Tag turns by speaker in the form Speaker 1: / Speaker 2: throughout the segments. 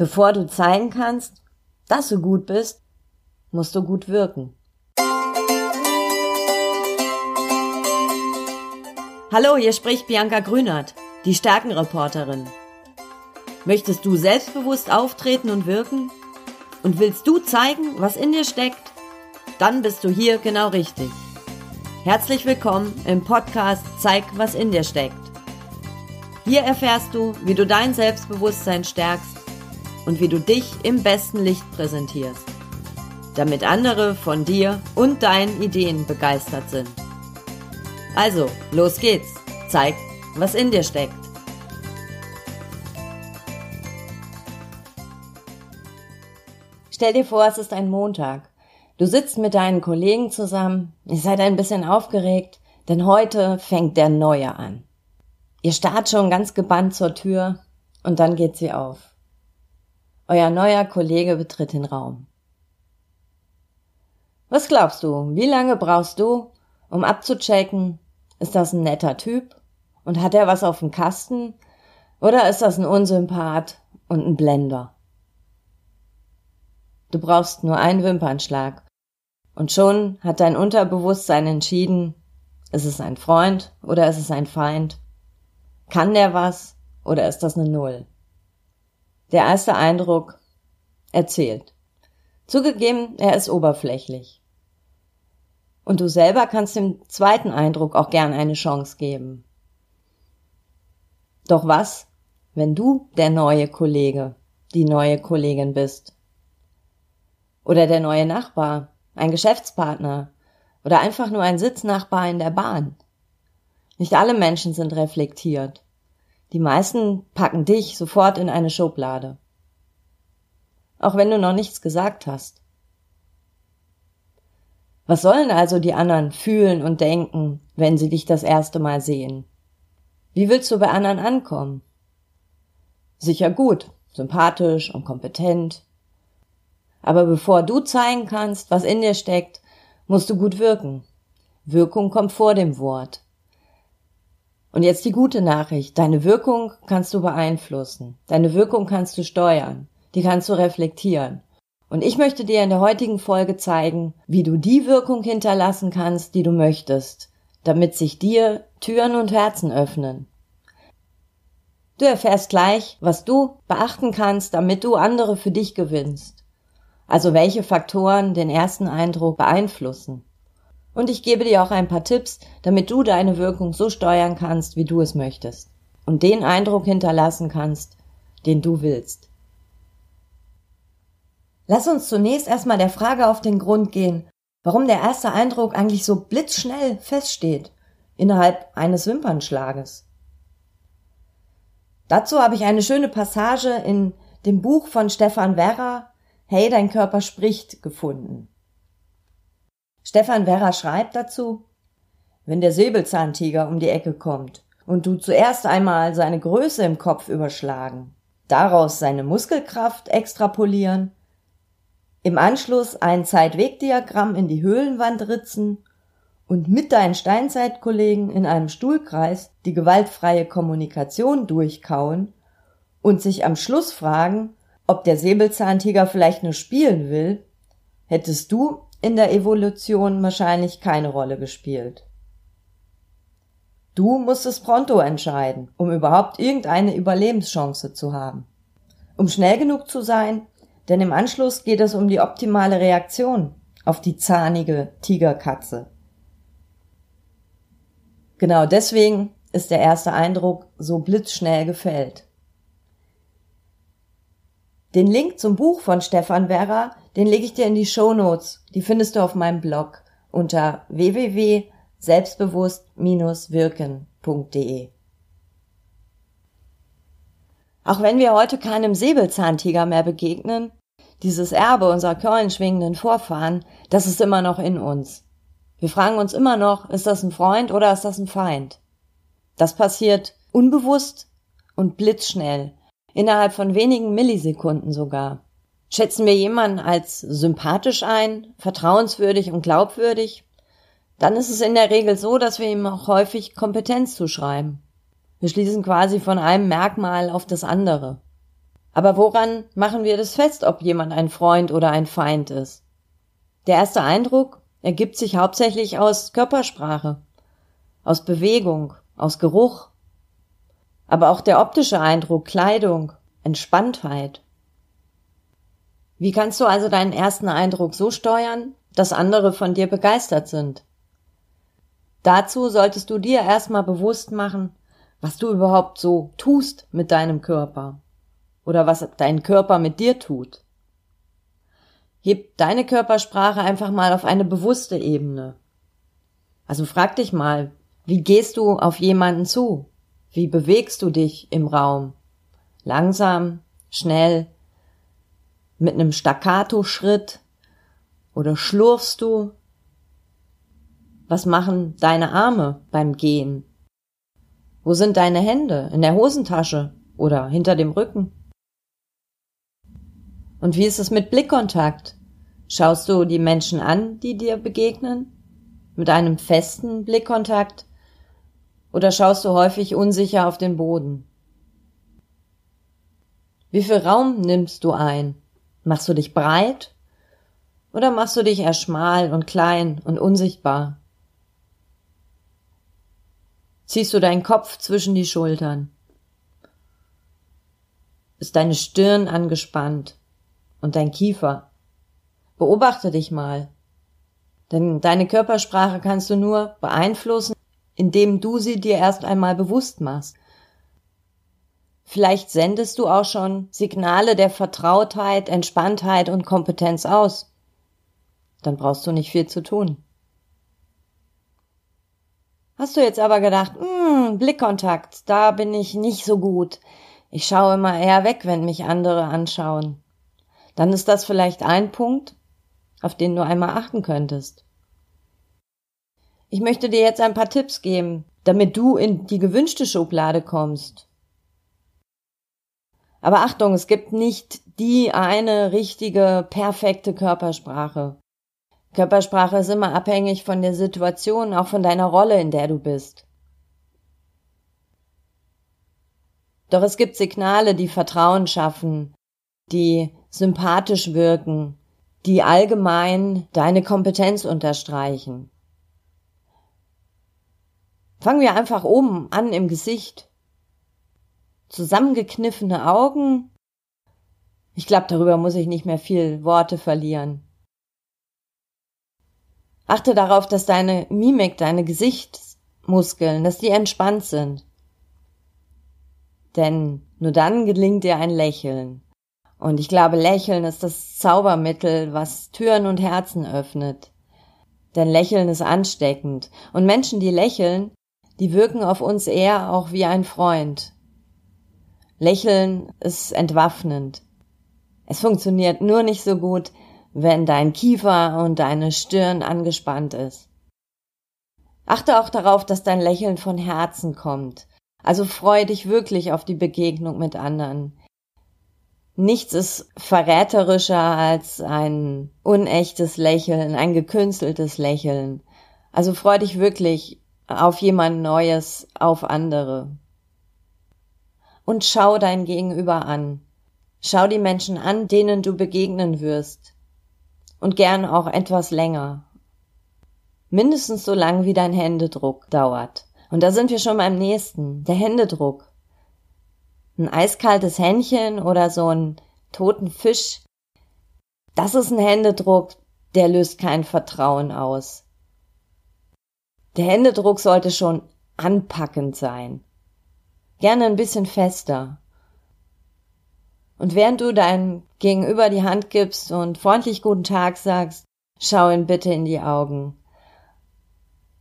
Speaker 1: Bevor du zeigen kannst, dass du gut bist, musst du gut wirken. Hallo, hier spricht Bianca Grünert, die Stärkenreporterin. Möchtest du selbstbewusst auftreten und wirken? Und willst du zeigen, was in dir steckt? Dann bist du hier genau richtig. Herzlich willkommen im Podcast Zeig, was in dir steckt. Hier erfährst du, wie du dein Selbstbewusstsein stärkst und wie du dich im besten Licht präsentierst, damit andere von dir und deinen Ideen begeistert sind. Also, los geht's. Zeig, was in dir steckt. Stell dir vor, es ist ein Montag. Du sitzt mit deinen Kollegen zusammen, ihr seid ein bisschen aufgeregt, denn heute fängt der Neue an. Ihr starrt schon ganz gebannt zur Tür und dann geht sie auf. Euer neuer Kollege betritt den Raum. Was glaubst du, wie lange brauchst du, um abzuchecken, ist das ein netter Typ und hat er was auf dem Kasten oder ist das ein Unsympath und ein Blender? Du brauchst nur einen Wimpernschlag. Und schon hat dein Unterbewusstsein entschieden, ist es ein Freund oder ist es ein Feind? Kann der was oder ist das eine Null? Der erste Eindruck erzählt. Zugegeben, er ist oberflächlich. Und du selber kannst dem zweiten Eindruck auch gern eine Chance geben. Doch was, wenn du der neue Kollege, die neue Kollegin bist? Oder der neue Nachbar, ein Geschäftspartner oder einfach nur ein Sitznachbar in der Bahn. Nicht alle Menschen sind reflektiert. Die meisten packen dich sofort in eine Schublade. Auch wenn du noch nichts gesagt hast. Was sollen also die anderen fühlen und denken, wenn sie dich das erste Mal sehen? Wie willst du bei anderen ankommen? Sicher gut, sympathisch und kompetent, aber bevor du zeigen kannst, was in dir steckt, musst du gut wirken. Wirkung kommt vor dem Wort. Und jetzt die gute Nachricht. Deine Wirkung kannst du beeinflussen. Deine Wirkung kannst du steuern. Die kannst du reflektieren. Und ich möchte dir in der heutigen Folge zeigen, wie du die Wirkung hinterlassen kannst, die du möchtest, damit sich dir Türen und Herzen öffnen. Du erfährst gleich, was du beachten kannst, damit du andere für dich gewinnst also welche Faktoren den ersten Eindruck beeinflussen. Und ich gebe dir auch ein paar Tipps, damit du deine Wirkung so steuern kannst, wie du es möchtest und den Eindruck hinterlassen kannst, den du willst. Lass uns zunächst erstmal der Frage auf den Grund gehen, warum der erste Eindruck eigentlich so blitzschnell feststeht, innerhalb eines Wimpernschlages. Dazu habe ich eine schöne Passage in dem Buch von Stefan Werra, Hey, dein Körper spricht gefunden. Stefan Werra schreibt dazu, wenn der Säbelzahntiger um die Ecke kommt und du zuerst einmal seine Größe im Kopf überschlagen, daraus seine Muskelkraft extrapolieren, im Anschluss ein Zeitwegdiagramm in die Höhlenwand ritzen und mit deinen Steinzeitkollegen in einem Stuhlkreis die gewaltfreie Kommunikation durchkauen und sich am Schluss fragen, ob der Säbelzahntiger vielleicht nur spielen will, hättest du in der Evolution wahrscheinlich keine Rolle gespielt. Du musstest pronto entscheiden, um überhaupt irgendeine Überlebenschance zu haben. Um schnell genug zu sein, denn im Anschluss geht es um die optimale Reaktion auf die zahnige Tigerkatze. Genau deswegen ist der erste Eindruck so blitzschnell gefällt. Den Link zum Buch von Stefan Werra, den lege ich dir in die Show Notes. Die findest du auf meinem Blog unter www.selbstbewusst-wirken.de. Auch wenn wir heute keinem Säbelzahntiger mehr begegnen, dieses Erbe unserer keulenschwingenden Vorfahren, das ist immer noch in uns. Wir fragen uns immer noch, ist das ein Freund oder ist das ein Feind? Das passiert unbewusst und blitzschnell Innerhalb von wenigen Millisekunden sogar. Schätzen wir jemanden als sympathisch ein, vertrauenswürdig und glaubwürdig, dann ist es in der Regel so, dass wir ihm auch häufig Kompetenz zuschreiben. Wir schließen quasi von einem Merkmal auf das andere. Aber woran machen wir das fest, ob jemand ein Freund oder ein Feind ist? Der erste Eindruck ergibt sich hauptsächlich aus Körpersprache, aus Bewegung, aus Geruch, aber auch der optische Eindruck, Kleidung, Entspanntheit. Wie kannst du also deinen ersten Eindruck so steuern, dass andere von dir begeistert sind? Dazu solltest du dir erstmal bewusst machen, was du überhaupt so tust mit deinem Körper oder was dein Körper mit dir tut. Heb deine Körpersprache einfach mal auf eine bewusste Ebene. Also frag dich mal, wie gehst du auf jemanden zu? Wie bewegst du dich im Raum? Langsam, schnell, mit einem Staccato-Schritt oder schlurfst du? Was machen deine Arme beim Gehen? Wo sind deine Hände? In der Hosentasche oder hinter dem Rücken? Und wie ist es mit Blickkontakt? Schaust du die Menschen an, die dir begegnen? Mit einem festen Blickkontakt? Oder schaust du häufig unsicher auf den Boden? Wie viel Raum nimmst du ein? Machst du dich breit? Oder machst du dich eher schmal und klein und unsichtbar? Ziehst du deinen Kopf zwischen die Schultern? Ist deine Stirn angespannt und dein Kiefer? Beobachte dich mal. Denn deine Körpersprache kannst du nur beeinflussen, indem du sie dir erst einmal bewusst machst. Vielleicht sendest du auch schon Signale der Vertrautheit, Entspanntheit und Kompetenz aus. Dann brauchst du nicht viel zu tun. Hast du jetzt aber gedacht, hm, Blickkontakt, da bin ich nicht so gut. Ich schaue immer eher weg, wenn mich andere anschauen. Dann ist das vielleicht ein Punkt, auf den du einmal achten könntest. Ich möchte dir jetzt ein paar Tipps geben, damit du in die gewünschte Schublade kommst. Aber Achtung, es gibt nicht die eine richtige, perfekte Körpersprache. Körpersprache ist immer abhängig von der Situation, auch von deiner Rolle, in der du bist. Doch es gibt Signale, die Vertrauen schaffen, die sympathisch wirken, die allgemein deine Kompetenz unterstreichen. Fangen wir einfach oben an im Gesicht. Zusammengekniffene Augen. Ich glaube, darüber muss ich nicht mehr viel Worte verlieren. Achte darauf, dass deine Mimik, deine Gesichtsmuskeln, dass die entspannt sind. Denn nur dann gelingt dir ein Lächeln. Und ich glaube, Lächeln ist das Zaubermittel, was Türen und Herzen öffnet. Denn Lächeln ist ansteckend. Und Menschen, die lächeln, die wirken auf uns eher auch wie ein Freund. Lächeln ist entwaffnend. Es funktioniert nur nicht so gut, wenn dein Kiefer und deine Stirn angespannt ist. Achte auch darauf, dass dein Lächeln von Herzen kommt. Also freu dich wirklich auf die Begegnung mit anderen. Nichts ist verräterischer als ein unechtes Lächeln, ein gekünsteltes Lächeln. Also freu dich wirklich auf jemand Neues, auf andere. Und schau dein Gegenüber an. Schau die Menschen an, denen du begegnen wirst und gern auch etwas länger. Mindestens so lang wie dein Händedruck dauert. Und da sind wir schon beim nächsten, der Händedruck. Ein eiskaltes Händchen oder so ein toten Fisch, das ist ein Händedruck, der löst kein Vertrauen aus. Der Händedruck sollte schon anpackend sein. Gerne ein bisschen fester. Und während du deinem Gegenüber die Hand gibst und freundlich guten Tag sagst, schau ihn bitte in die Augen.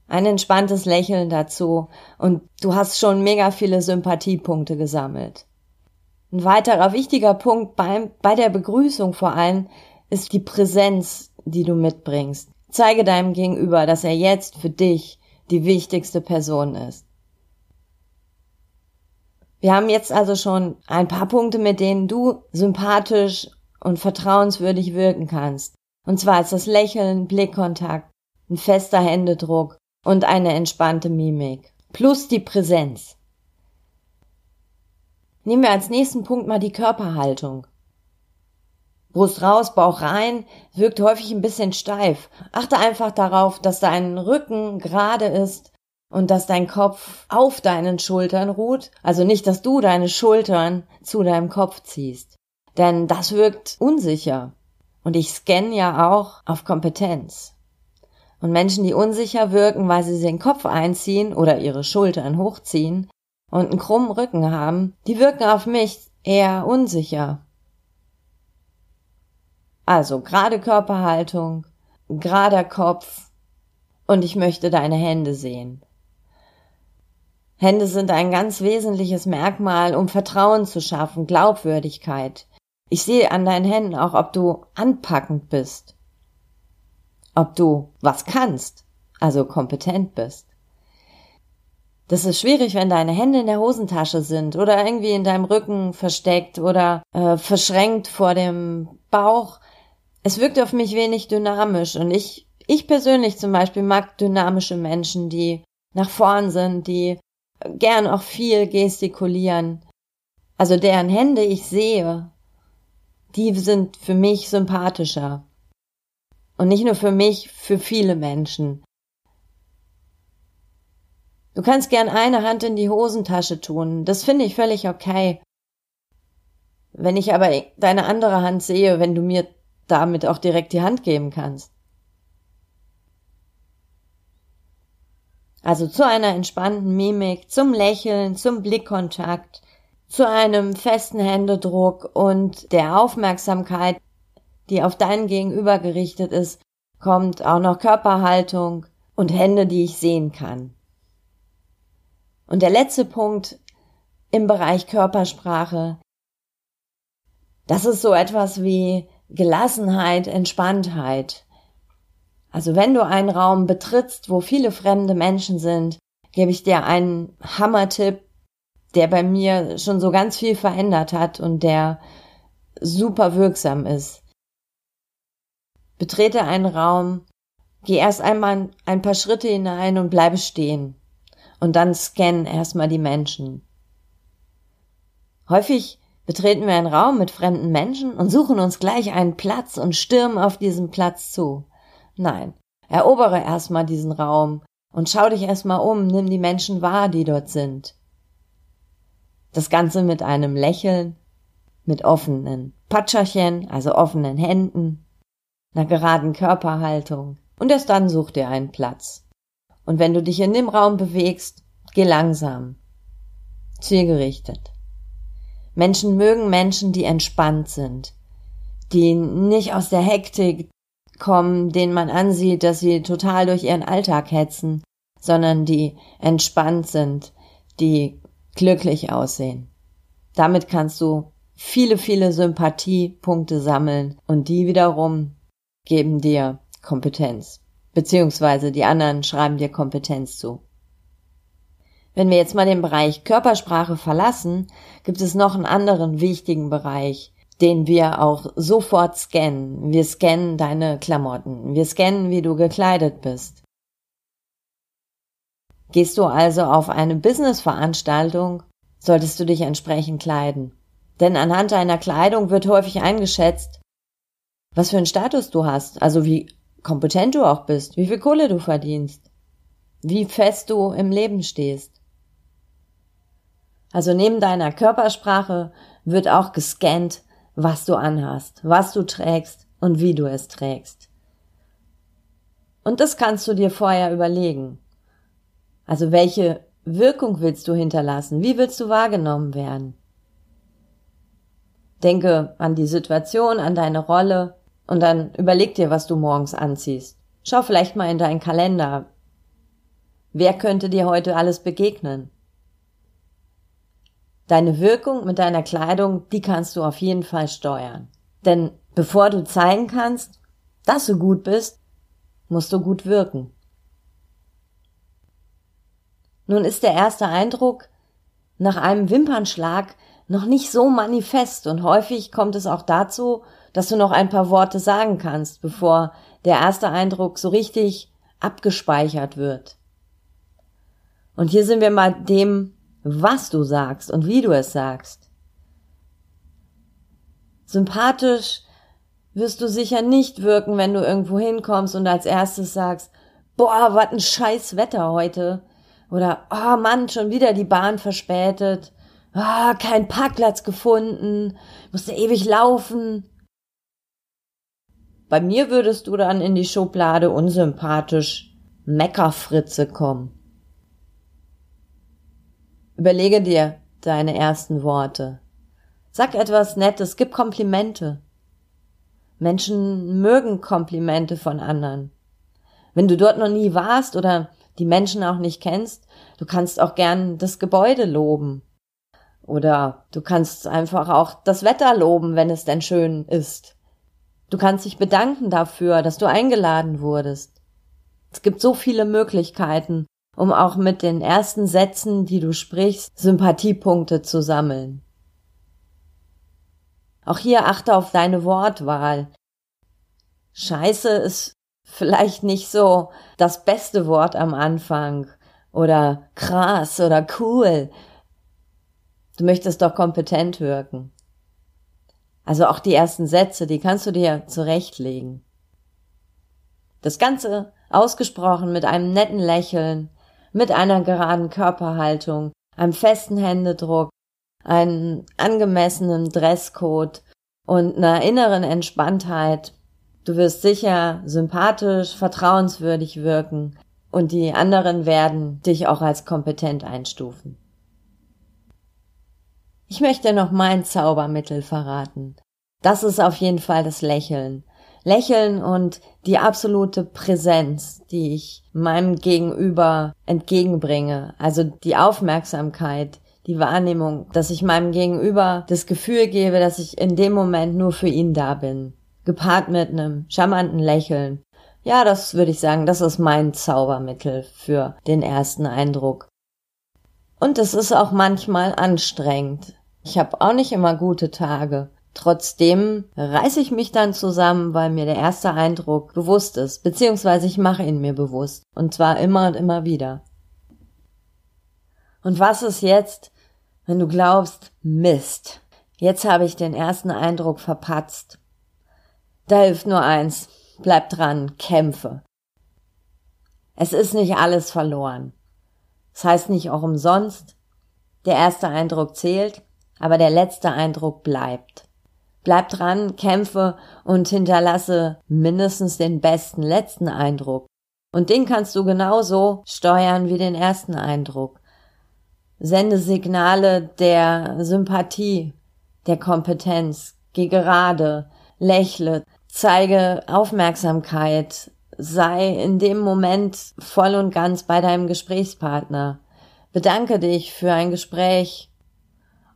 Speaker 1: Ein entspanntes Lächeln dazu und du hast schon mega viele Sympathiepunkte gesammelt. Ein weiterer wichtiger Punkt beim, bei der Begrüßung vor allem ist die Präsenz, die du mitbringst. Zeige deinem Gegenüber, dass er jetzt für dich die wichtigste Person ist. Wir haben jetzt also schon ein paar Punkte, mit denen du sympathisch und vertrauenswürdig wirken kannst. Und zwar ist das Lächeln, Blickkontakt, ein fester Händedruck und eine entspannte Mimik. Plus die Präsenz. Nehmen wir als nächsten Punkt mal die Körperhaltung. Brust raus, Bauch rein, wirkt häufig ein bisschen steif. Achte einfach darauf, dass dein Rücken gerade ist und dass dein Kopf auf deinen Schultern ruht. Also nicht, dass du deine Schultern zu deinem Kopf ziehst. Denn das wirkt unsicher. Und ich scanne ja auch auf Kompetenz. Und Menschen, die unsicher wirken, weil sie den Kopf einziehen oder ihre Schultern hochziehen und einen krummen Rücken haben, die wirken auf mich eher unsicher. Also gerade Körperhaltung, gerader Kopf und ich möchte deine Hände sehen. Hände sind ein ganz wesentliches Merkmal, um Vertrauen zu schaffen, Glaubwürdigkeit. Ich sehe an deinen Händen auch, ob du anpackend bist, ob du was kannst, also kompetent bist. Das ist schwierig, wenn deine Hände in der Hosentasche sind oder irgendwie in deinem Rücken versteckt oder äh, verschränkt vor dem Bauch. Es wirkt auf mich wenig dynamisch und ich, ich persönlich zum Beispiel mag dynamische Menschen, die nach vorn sind, die gern auch viel gestikulieren. Also deren Hände ich sehe, die sind für mich sympathischer. Und nicht nur für mich, für viele Menschen. Du kannst gern eine Hand in die Hosentasche tun, das finde ich völlig okay. Wenn ich aber deine andere Hand sehe, wenn du mir damit auch direkt die Hand geben kannst, Also zu einer entspannten Mimik, zum Lächeln, zum Blickkontakt, zu einem festen Händedruck und der Aufmerksamkeit, die auf deinen Gegenüber gerichtet ist, kommt auch noch Körperhaltung und Hände, die ich sehen kann. Und der letzte Punkt im Bereich Körpersprache, das ist so etwas wie Gelassenheit, Entspanntheit. Also wenn du einen Raum betrittst, wo viele fremde Menschen sind, gebe ich dir einen Hammertipp, der bei mir schon so ganz viel verändert hat und der super wirksam ist. Betrete einen Raum, geh erst einmal ein paar Schritte hinein und bleibe stehen. Und dann scan erstmal die Menschen. Häufig betreten wir einen Raum mit fremden Menschen und suchen uns gleich einen Platz und stürmen auf diesen Platz zu. Nein, erobere erstmal diesen Raum und schau dich erstmal um, nimm die Menschen wahr, die dort sind. Das Ganze mit einem Lächeln, mit offenen Patscherchen, also offenen Händen, einer geraden Körperhaltung und erst dann such dir einen Platz. Und wenn du dich in dem Raum bewegst, geh langsam, zielgerichtet. Menschen mögen Menschen, die entspannt sind, die nicht aus der Hektik kommen, denen man ansieht, dass sie total durch ihren Alltag hetzen, sondern die entspannt sind, die glücklich aussehen. Damit kannst du viele, viele Sympathiepunkte sammeln und die wiederum geben dir Kompetenz. Beziehungsweise die anderen schreiben dir Kompetenz zu. Wenn wir jetzt mal den Bereich Körpersprache verlassen, gibt es noch einen anderen wichtigen Bereich, den wir auch sofort scannen. Wir scannen deine Klamotten. Wir scannen, wie du gekleidet bist. Gehst du also auf eine Businessveranstaltung, solltest du dich entsprechend kleiden. Denn anhand deiner Kleidung wird häufig eingeschätzt, was für einen Status du hast, also wie kompetent du auch bist, wie viel Kohle du verdienst, wie fest du im Leben stehst. Also neben deiner Körpersprache wird auch gescannt, was du anhast, was du trägst und wie du es trägst. Und das kannst du dir vorher überlegen. Also welche Wirkung willst du hinterlassen? Wie willst du wahrgenommen werden? Denke an die Situation, an deine Rolle und dann überleg dir, was du morgens anziehst. Schau vielleicht mal in deinen Kalender. Wer könnte dir heute alles begegnen? Deine Wirkung mit deiner Kleidung, die kannst du auf jeden Fall steuern. Denn bevor du zeigen kannst, dass du gut bist, musst du gut wirken. Nun ist der erste Eindruck nach einem Wimpernschlag noch nicht so manifest und häufig kommt es auch dazu, dass du noch ein paar Worte sagen kannst, bevor der erste Eindruck so richtig abgespeichert wird. Und hier sind wir mal dem was du sagst und wie du es sagst. Sympathisch wirst du sicher nicht wirken, wenn du irgendwo hinkommst und als erstes sagst, boah, was ein scheiß Wetter heute. Oder, oh Mann, schon wieder die Bahn verspätet. Ah, oh, kein Parkplatz gefunden. Musste ewig laufen. Bei mir würdest du dann in die Schublade unsympathisch Meckerfritze kommen. Überlege dir deine ersten Worte. Sag etwas Nettes, gib Komplimente. Menschen mögen Komplimente von anderen. Wenn du dort noch nie warst oder die Menschen auch nicht kennst, du kannst auch gern das Gebäude loben. Oder du kannst einfach auch das Wetter loben, wenn es denn schön ist. Du kannst dich bedanken dafür, dass du eingeladen wurdest. Es gibt so viele Möglichkeiten, um auch mit den ersten Sätzen, die du sprichst, Sympathiepunkte zu sammeln. Auch hier achte auf deine Wortwahl. Scheiße ist vielleicht nicht so das beste Wort am Anfang oder krass oder cool. Du möchtest doch kompetent wirken. Also auch die ersten Sätze, die kannst du dir zurechtlegen. Das Ganze ausgesprochen mit einem netten Lächeln, mit einer geraden Körperhaltung, einem festen Händedruck, einem angemessenen Dresscode und einer inneren Entspanntheit. Du wirst sicher sympathisch, vertrauenswürdig wirken und die anderen werden dich auch als kompetent einstufen. Ich möchte noch mein Zaubermittel verraten. Das ist auf jeden Fall das Lächeln. Lächeln und die absolute Präsenz, die ich meinem Gegenüber entgegenbringe, also die Aufmerksamkeit, die Wahrnehmung, dass ich meinem Gegenüber das Gefühl gebe, dass ich in dem Moment nur für ihn da bin, gepaart mit einem charmanten Lächeln. Ja, das würde ich sagen, das ist mein Zaubermittel für den ersten Eindruck. Und es ist auch manchmal anstrengend. Ich habe auch nicht immer gute Tage. Trotzdem reiße ich mich dann zusammen, weil mir der erste Eindruck bewusst ist, beziehungsweise ich mache ihn mir bewusst. Und zwar immer und immer wieder. Und was ist jetzt, wenn du glaubst, Mist, jetzt habe ich den ersten Eindruck verpatzt? Da hilft nur eins, bleib dran, kämpfe. Es ist nicht alles verloren. Das heißt nicht auch umsonst, der erste Eindruck zählt, aber der letzte Eindruck bleibt. Bleib dran, kämpfe und hinterlasse mindestens den besten letzten Eindruck. Und den kannst du genauso steuern wie den ersten Eindruck. Sende Signale der Sympathie, der Kompetenz, geh gerade, lächle, zeige Aufmerksamkeit, sei in dem Moment voll und ganz bei deinem Gesprächspartner. Bedanke dich für ein Gespräch,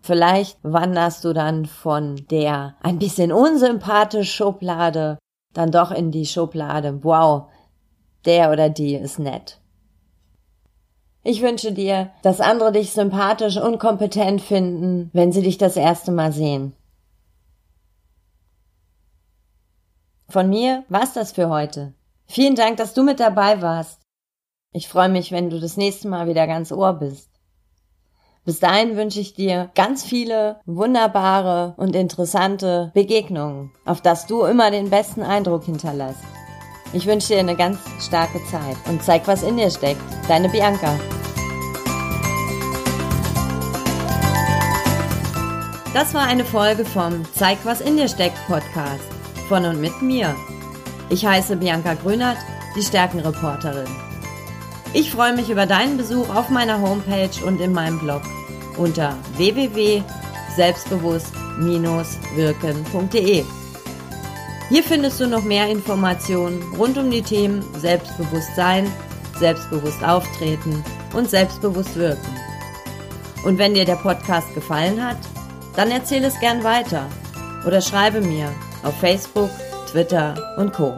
Speaker 1: Vielleicht wanderst du dann von der ein bisschen unsympathisch Schublade dann doch in die Schublade. Wow, der oder die ist nett. Ich wünsche dir, dass andere dich sympathisch und kompetent finden, wenn sie dich das erste Mal sehen. Von mir war's das für heute. Vielen Dank, dass du mit dabei warst. Ich freue mich, wenn du das nächste Mal wieder ganz Ohr bist. Bis dahin wünsche ich dir ganz viele wunderbare und interessante Begegnungen, auf dass du immer den besten Eindruck hinterlässt. Ich wünsche dir eine ganz starke Zeit und zeig, was in dir steckt. Deine Bianca. Das war eine Folge vom Zeig, was in dir steckt Podcast von und mit mir. Ich heiße Bianca Grünert, die Stärkenreporterin. Ich freue mich über deinen Besuch auf meiner Homepage und in meinem Blog unter www.selbstbewusst-wirken.de. Hier findest du noch mehr Informationen rund um die Themen Selbstbewusstsein, selbstbewusst auftreten und selbstbewusst wirken. Und wenn dir der Podcast gefallen hat, dann erzähle es gern weiter oder schreibe mir auf Facebook, Twitter und Co.